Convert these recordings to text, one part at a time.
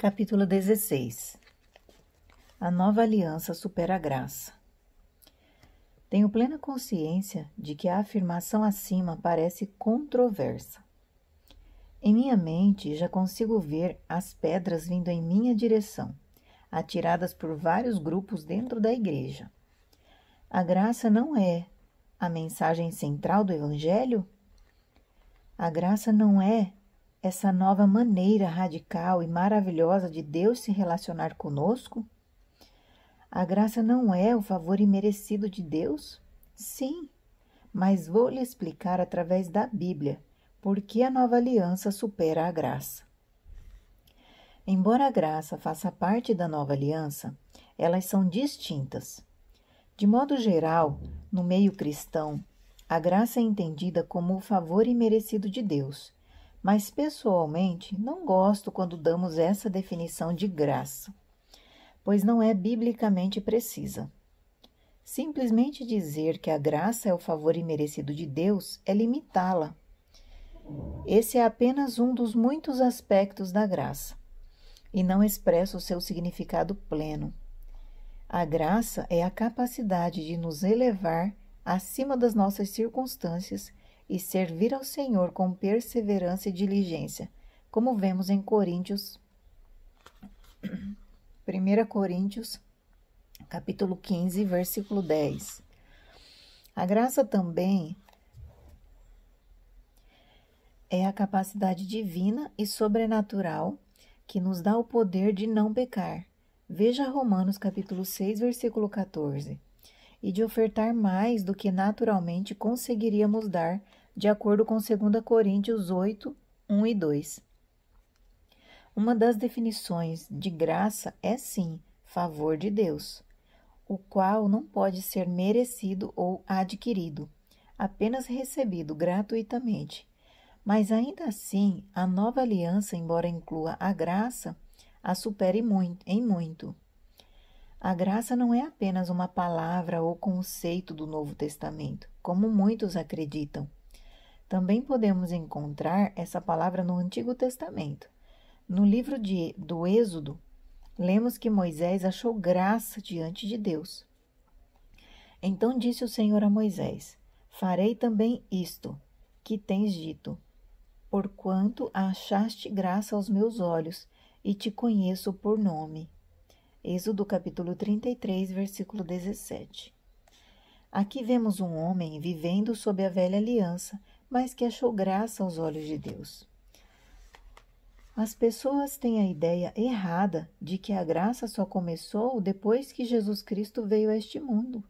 Capítulo 16 A nova aliança supera a graça. Tenho plena consciência de que a afirmação acima parece controversa. Em minha mente já consigo ver as pedras vindo em minha direção, atiradas por vários grupos dentro da igreja. A graça não é a mensagem central do Evangelho? A graça não é essa nova maneira radical e maravilhosa de Deus se relacionar conosco? A graça não é o favor imerecido de Deus? Sim, mas vou lhe explicar através da Bíblia por que a nova aliança supera a graça. Embora a graça faça parte da nova aliança, elas são distintas. De modo geral, no meio cristão, a graça é entendida como o favor imerecido de Deus mas pessoalmente não gosto quando damos essa definição de graça, pois não é biblicamente precisa. Simplesmente dizer que a graça é o favor imerecido de Deus é limitá-la. Esse é apenas um dos muitos aspectos da graça e não expressa o seu significado pleno. A graça é a capacidade de nos elevar acima das nossas circunstâncias e servir ao Senhor com perseverança e diligência, como vemos em Coríntios 1 Coríntios capítulo 15, versículo 10. A graça também é a capacidade divina e sobrenatural que nos dá o poder de não pecar. Veja Romanos capítulo 6, versículo 14. E de ofertar mais do que naturalmente conseguiríamos dar de acordo com 2 Coríntios 8, 1 e 2. Uma das definições de graça é sim favor de Deus, o qual não pode ser merecido ou adquirido, apenas recebido gratuitamente. Mas ainda assim, a nova aliança, embora inclua a graça, a supere muito, em muito. A graça não é apenas uma palavra ou conceito do Novo Testamento, como muitos acreditam. Também podemos encontrar essa palavra no Antigo Testamento. No livro de, do Êxodo, lemos que Moisés achou graça diante de Deus. Então disse o Senhor a Moisés: Farei também isto que tens dito, porquanto achaste graça aos meus olhos e te conheço por nome. Êxodo capítulo 33, versículo 17. Aqui vemos um homem vivendo sob a velha aliança, mas que achou graça aos olhos de Deus. As pessoas têm a ideia errada de que a graça só começou depois que Jesus Cristo veio a este mundo.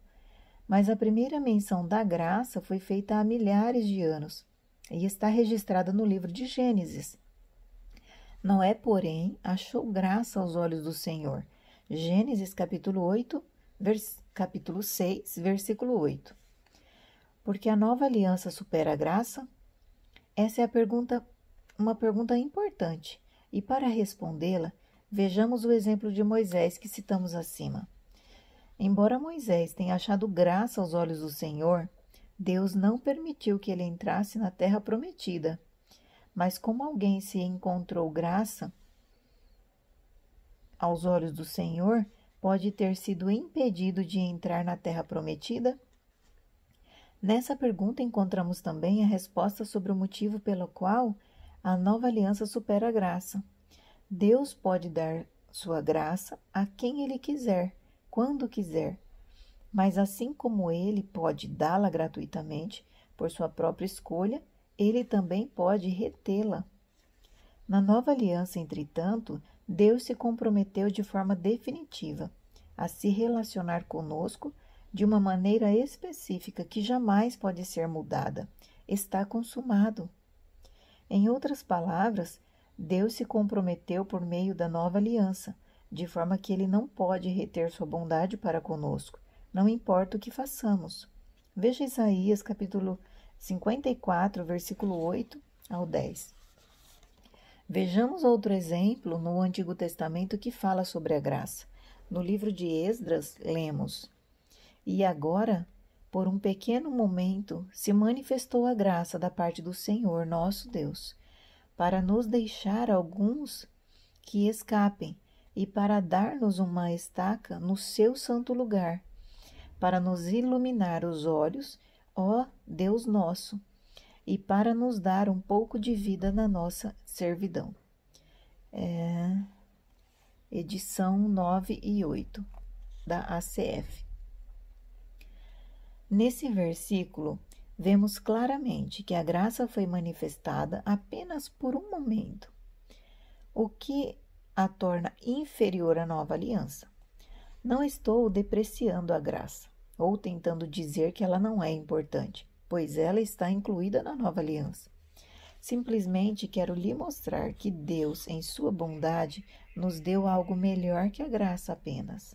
Mas a primeira menção da graça foi feita há milhares de anos e está registrada no livro de Gênesis. Noé, porém, achou graça aos olhos do Senhor. Gênesis capítulo 8, vers... capítulo 6, versículo 8 porque a nova aliança supera a graça? Essa é a pergunta, uma pergunta importante, e para respondê-la, vejamos o exemplo de Moisés que citamos acima. Embora Moisés tenha achado graça aos olhos do Senhor, Deus não permitiu que ele entrasse na terra prometida. Mas como alguém se encontrou graça aos olhos do Senhor, pode ter sido impedido de entrar na terra prometida? Nessa pergunta encontramos também a resposta sobre o motivo pelo qual a nova aliança supera a graça. Deus pode dar sua graça a quem ele quiser, quando quiser. Mas assim como ele pode dá-la gratuitamente por sua própria escolha, ele também pode retê-la. Na nova aliança, entretanto, Deus se comprometeu de forma definitiva a se relacionar conosco de uma maneira específica que jamais pode ser mudada. Está consumado. Em outras palavras, Deus se comprometeu por meio da nova aliança, de forma que ele não pode reter sua bondade para conosco, não importa o que façamos. Veja Isaías capítulo 54, versículo 8 ao 10. Vejamos outro exemplo no Antigo Testamento que fala sobre a graça. No livro de Esdras, lemos: e agora, por um pequeno momento, se manifestou a graça da parte do Senhor nosso Deus, para nos deixar alguns que escapem e para dar-nos uma estaca no seu santo lugar, para nos iluminar os olhos, ó Deus nosso, e para nos dar um pouco de vida na nossa servidão. É, edição 9 e 8 da ACF. Nesse versículo, vemos claramente que a graça foi manifestada apenas por um momento, o que a torna inferior à nova aliança. Não estou depreciando a graça ou tentando dizer que ela não é importante, pois ela está incluída na nova aliança. Simplesmente quero lhe mostrar que Deus, em sua bondade, nos deu algo melhor que a graça apenas.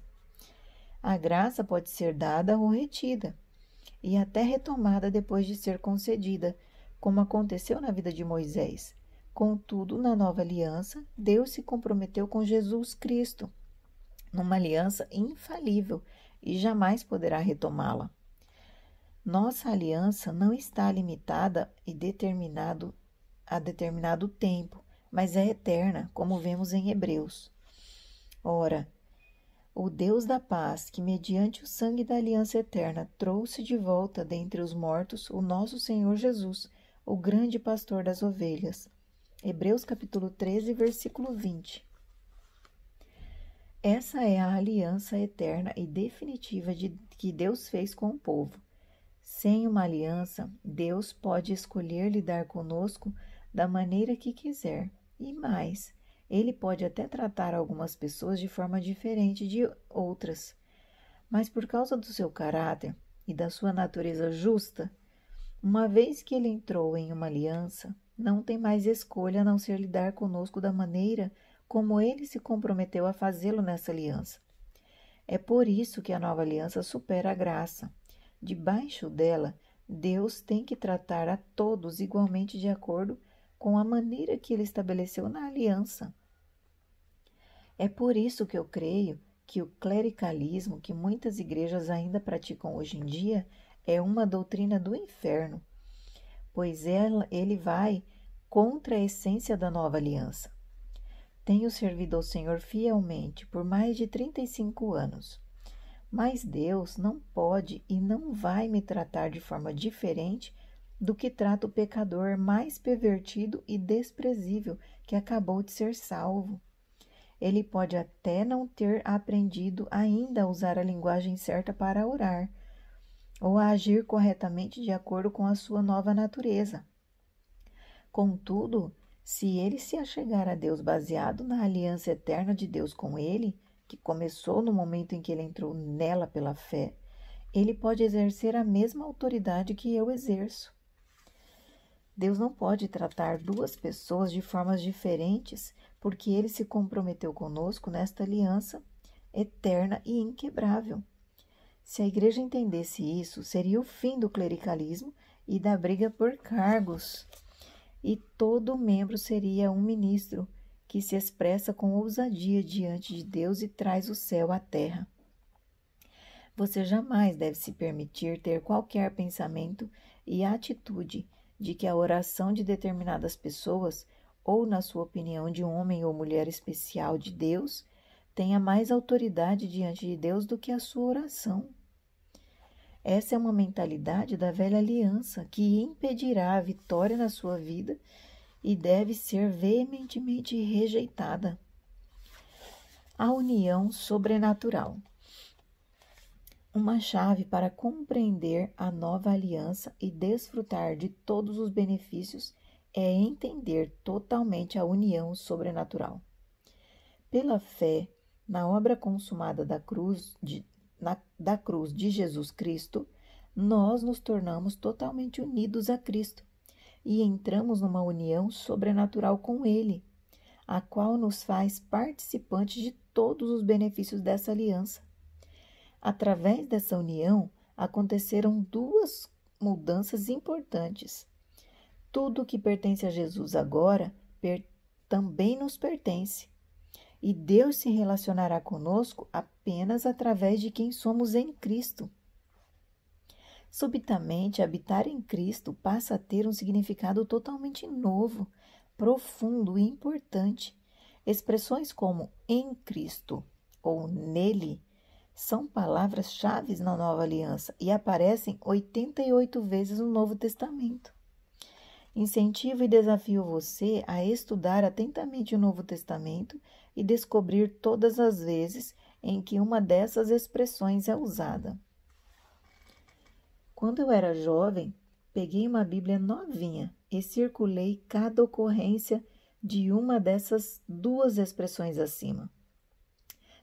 A graça pode ser dada ou retida, e até retomada depois de ser concedida, como aconteceu na vida de Moisés. Contudo, na nova aliança, Deus se comprometeu com Jesus Cristo, numa aliança infalível e jamais poderá retomá-la. Nossa aliança não está limitada e determinado a determinado tempo, mas é eterna, como vemos em Hebreus. Ora, o Deus da paz, que mediante o sangue da aliança eterna trouxe de volta dentre os mortos o nosso Senhor Jesus, o grande pastor das ovelhas. Hebreus capítulo 13, versículo 20. Essa é a aliança eterna e definitiva de, que Deus fez com o povo. Sem uma aliança, Deus pode escolher lidar conosco da maneira que quiser. E mais, ele pode até tratar algumas pessoas de forma diferente de outras, mas por causa do seu caráter e da sua natureza justa, uma vez que ele entrou em uma aliança, não tem mais escolha a não ser lidar conosco da maneira como ele se comprometeu a fazê-lo nessa aliança. É por isso que a nova aliança supera a graça. Debaixo dela, Deus tem que tratar a todos igualmente de acordo com a maneira que ele estabeleceu na aliança. É por isso que eu creio que o clericalismo que muitas igrejas ainda praticam hoje em dia é uma doutrina do inferno, pois ela, ele vai contra a essência da nova aliança. Tenho servido ao Senhor fielmente por mais de 35 anos, mas Deus não pode e não vai me tratar de forma diferente do que trata o pecador mais pervertido e desprezível que acabou de ser salvo. Ele pode até não ter aprendido ainda a usar a linguagem certa para orar, ou a agir corretamente de acordo com a sua nova natureza. Contudo, se ele se achegar a Deus baseado na aliança eterna de Deus com ele, que começou no momento em que ele entrou nela pela fé, ele pode exercer a mesma autoridade que eu exerço. Deus não pode tratar duas pessoas de formas diferentes porque ele se comprometeu conosco nesta aliança eterna e inquebrável. Se a igreja entendesse isso, seria o fim do clericalismo e da briga por cargos, e todo membro seria um ministro que se expressa com ousadia diante de Deus e traz o céu à terra. Você jamais deve se permitir ter qualquer pensamento e atitude de que a oração de determinadas pessoas ou, na sua opinião, de um homem ou mulher especial de Deus, tenha mais autoridade diante de Deus do que a sua oração. Essa é uma mentalidade da velha aliança que impedirá a vitória na sua vida e deve ser veementemente rejeitada. A união sobrenatural. Uma chave para compreender a nova aliança e desfrutar de todos os benefícios é entender totalmente a união sobrenatural. Pela fé na obra consumada da cruz de, na, da cruz de Jesus Cristo, nós nos tornamos totalmente unidos a Cristo e entramos numa união sobrenatural com Ele, a qual nos faz participantes de todos os benefícios dessa aliança. Através dessa união, aconteceram duas mudanças importantes. Tudo que pertence a Jesus agora também nos pertence. E Deus se relacionará conosco apenas através de quem somos em Cristo. Subitamente, habitar em Cristo passa a ter um significado totalmente novo, profundo e importante. Expressões como em Cristo ou nele são palavras-chave na nova aliança e aparecem 88 vezes no Novo Testamento. Incentivo e desafio você a estudar atentamente o Novo Testamento e descobrir todas as vezes em que uma dessas expressões é usada. Quando eu era jovem, peguei uma Bíblia novinha e circulei cada ocorrência de uma dessas duas expressões acima.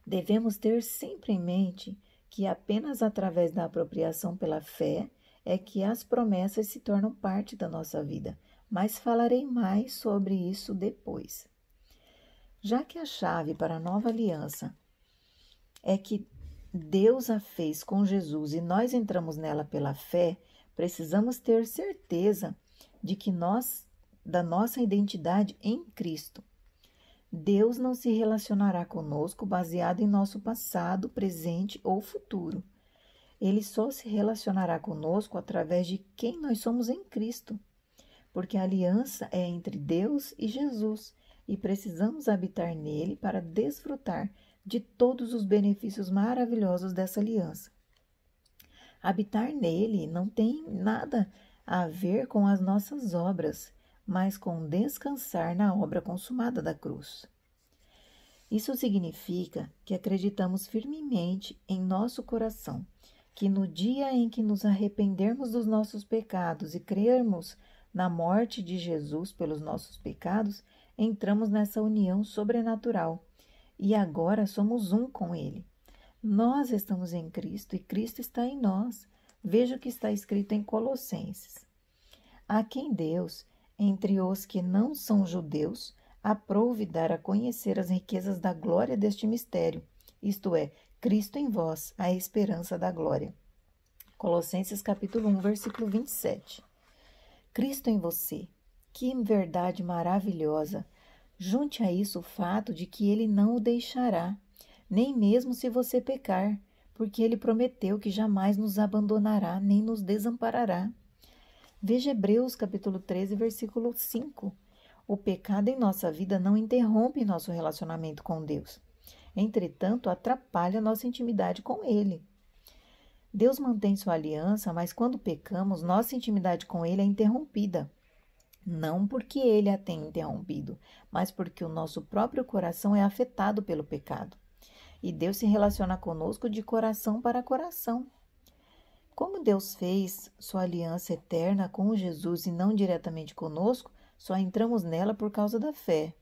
Devemos ter sempre em mente que apenas através da apropriação pela fé é que as promessas se tornam parte da nossa vida, mas falarei mais sobre isso depois. Já que a chave para a nova aliança é que Deus a fez com Jesus e nós entramos nela pela fé, precisamos ter certeza de que nós da nossa identidade em Cristo. Deus não se relacionará conosco baseado em nosso passado, presente ou futuro. Ele só se relacionará conosco através de quem nós somos em Cristo, porque a aliança é entre Deus e Jesus e precisamos habitar nele para desfrutar de todos os benefícios maravilhosos dessa aliança. Habitar nele não tem nada a ver com as nossas obras, mas com descansar na obra consumada da cruz. Isso significa que acreditamos firmemente em nosso coração que no dia em que nos arrependermos dos nossos pecados e crermos na morte de Jesus pelos nossos pecados, entramos nessa união sobrenatural e agora somos um com Ele. Nós estamos em Cristo e Cristo está em nós. Veja o que está escrito em Colossenses. A quem Deus, entre os que não são judeus, aprouve dar a conhecer as riquezas da glória deste mistério, isto é, Cristo em vós, a esperança da glória. Colossenses capítulo 1, versículo 27. Cristo em você. Que verdade maravilhosa! Junte a isso o fato de que ele não o deixará, nem mesmo se você pecar, porque ele prometeu que jamais nos abandonará nem nos desamparará. Veja Hebreus capítulo 13, versículo 5. O pecado em nossa vida não interrompe nosso relacionamento com Deus entretanto, atrapalha nossa intimidade com Ele. Deus mantém sua aliança, mas quando pecamos, nossa intimidade com Ele é interrompida. Não porque Ele a tenha interrompido, mas porque o nosso próprio coração é afetado pelo pecado. E Deus se relaciona conosco de coração para coração. Como Deus fez sua aliança eterna com Jesus e não diretamente conosco, só entramos nela por causa da fé.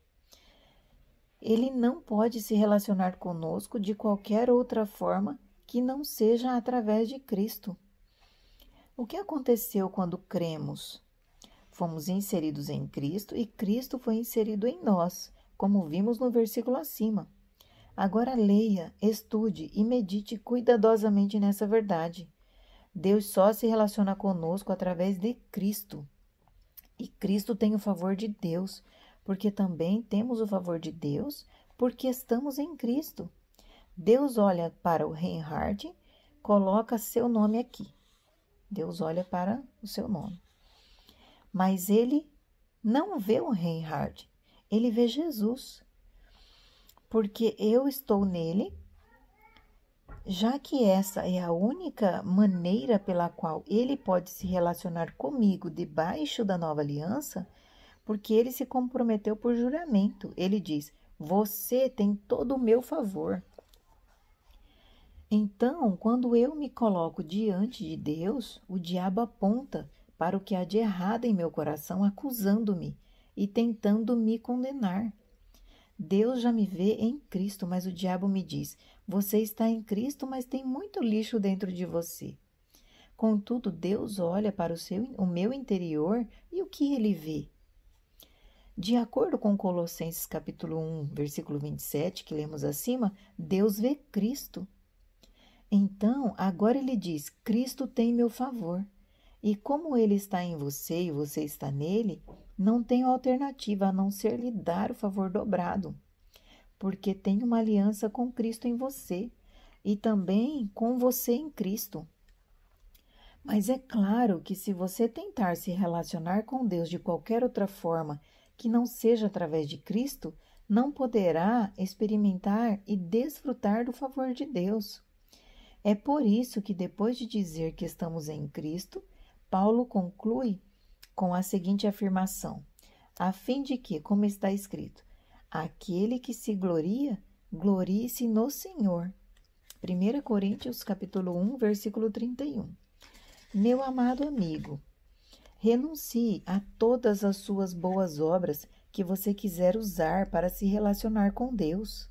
Ele não pode se relacionar conosco de qualquer outra forma que não seja através de Cristo. O que aconteceu quando cremos? Fomos inseridos em Cristo e Cristo foi inserido em nós, como vimos no versículo acima. Agora leia, estude e medite cuidadosamente nessa verdade. Deus só se relaciona conosco através de Cristo. E Cristo tem o favor de Deus, porque também temos o favor de Deus, porque estamos em Cristo. Deus olha para o Reinhard, coloca seu nome aqui. Deus olha para o seu nome. Mas ele não vê o Reinhard, ele vê Jesus. Porque eu estou nele, já que essa é a única maneira pela qual ele pode se relacionar comigo debaixo da nova aliança, porque ele se comprometeu por juramento. Ele diz: Você tem todo o meu favor. Então, quando eu me coloco diante de Deus, o diabo aponta para o que há de errado em meu coração, acusando-me e tentando me condenar. Deus já me vê em Cristo, mas o diabo me diz: Você está em Cristo, mas tem muito lixo dentro de você. Contudo, Deus olha para o, seu, o meu interior e o que ele vê? De acordo com Colossenses capítulo 1, versículo 27, que lemos acima, Deus vê Cristo. Então, agora ele diz: Cristo tem meu favor. E como ele está em você e você está nele, não tenho alternativa a não ser lhe dar o favor dobrado, porque tem uma aliança com Cristo em você e também com você em Cristo. Mas é claro que se você tentar se relacionar com Deus de qualquer outra forma que não seja através de Cristo, não poderá experimentar e desfrutar do favor de Deus. É por isso que, depois de dizer que estamos em Cristo, Paulo conclui com a seguinte afirmação: a fim de que, como está escrito, aquele que se gloria, glorie-se no Senhor. 1 Coríntios capítulo 1, versículo 31. Meu amado amigo, renuncie a todas as suas boas obras que você quiser usar para se relacionar com Deus.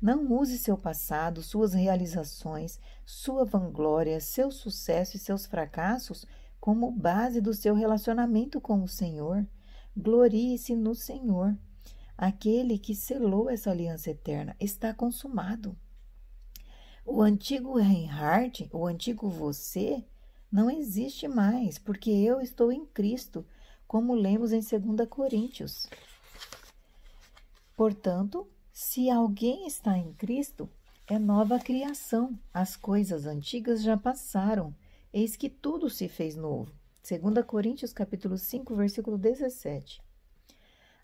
Não use seu passado, suas realizações, sua vanglória, seu sucesso e seus fracassos como base do seu relacionamento com o Senhor. Glorie-se no Senhor. Aquele que selou essa aliança eterna está consumado. O antigo Reinhardt, o antigo você, não existe mais, porque eu estou em Cristo, como lemos em 2 Coríntios. Portanto, se alguém está em Cristo, é nova criação. As coisas antigas já passaram, eis que tudo se fez novo. 2 Coríntios capítulo 5, versículo 17.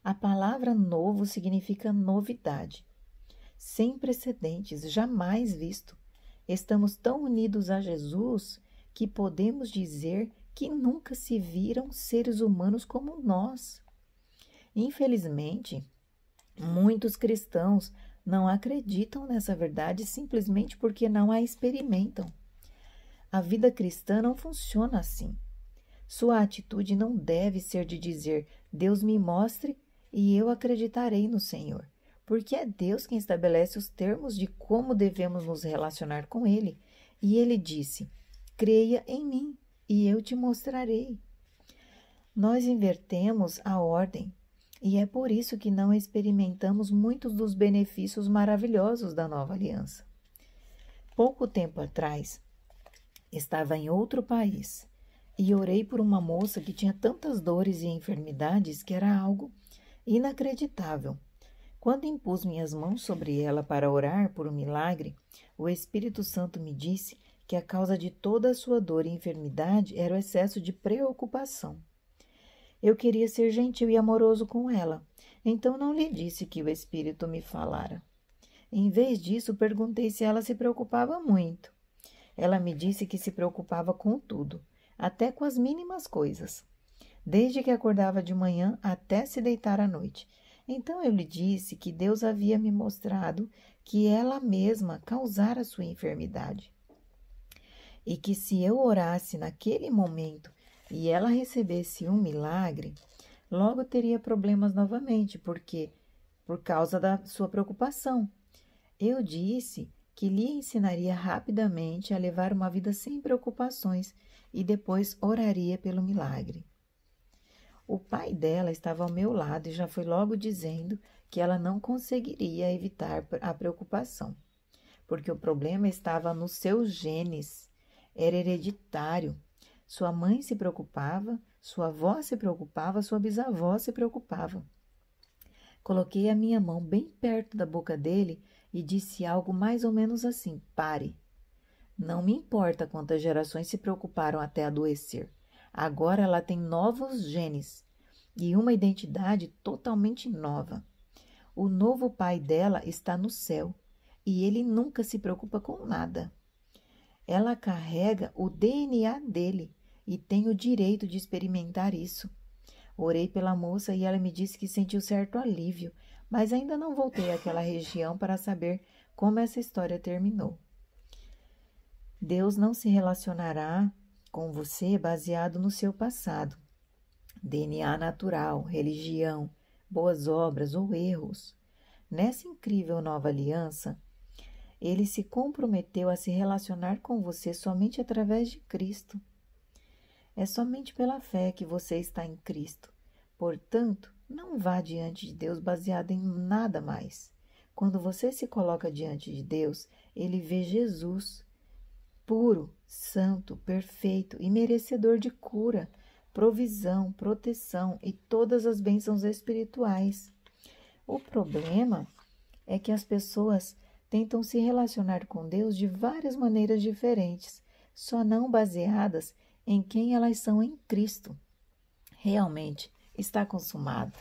A palavra novo significa novidade, sem precedentes, jamais visto. Estamos tão unidos a Jesus que podemos dizer que nunca se viram seres humanos como nós. Infelizmente, muitos cristãos não acreditam nessa verdade simplesmente porque não a experimentam. A vida cristã não funciona assim. Sua atitude não deve ser de dizer: Deus me mostre e eu acreditarei no Senhor, porque é Deus quem estabelece os termos de como devemos nos relacionar com Ele. E Ele disse: Creia em mim e eu te mostrarei. Nós invertemos a ordem e é por isso que não experimentamos muitos dos benefícios maravilhosos da nova aliança. Pouco tempo atrás, estava em outro país e orei por uma moça que tinha tantas dores e enfermidades que era algo inacreditável. Quando impus minhas mãos sobre ela para orar por um milagre, o Espírito Santo me disse que a causa de toda a sua dor e enfermidade era o excesso de preocupação. Eu queria ser gentil e amoroso com ela, então não lhe disse que o Espírito me falara. Em vez disso, perguntei se ela se preocupava muito. Ela me disse que se preocupava com tudo, até com as mínimas coisas, desde que acordava de manhã até se deitar à noite. Então eu lhe disse que Deus havia me mostrado que ela mesma causara sua enfermidade. E que se eu orasse naquele momento e ela recebesse um milagre, logo teria problemas novamente, porque por causa da sua preocupação. Eu disse que lhe ensinaria rapidamente a levar uma vida sem preocupações e depois oraria pelo milagre. O pai dela estava ao meu lado e já foi logo dizendo que ela não conseguiria evitar a preocupação, porque o problema estava nos seus genes, era hereditário. Sua mãe se preocupava, sua avó se preocupava, sua bisavó se preocupava. Coloquei a minha mão bem perto da boca dele e disse algo mais ou menos assim: pare. Não me importa quantas gerações se preocuparam até adoecer. Agora ela tem novos genes e uma identidade totalmente nova. O novo pai dela está no céu e ele nunca se preocupa com nada. Ela carrega o DNA dele e tem o direito de experimentar isso. Orei pela moça e ela me disse que sentiu certo alívio, mas ainda não voltei àquela região para saber como essa história terminou. Deus não se relacionará com você baseado no seu passado, DNA natural, religião, boas obras ou erros. Nessa incrível nova aliança, ele se comprometeu a se relacionar com você somente através de Cristo. É somente pela fé que você está em Cristo. Portanto, não vá diante de Deus baseado em nada mais. Quando você se coloca diante de Deus, ele vê Jesus, puro, santo, perfeito e merecedor de cura, provisão, proteção e todas as bênçãos espirituais. O problema é que as pessoas tentam se relacionar com Deus de várias maneiras diferentes, só não baseadas em quem elas são em Cristo. Realmente está consumado.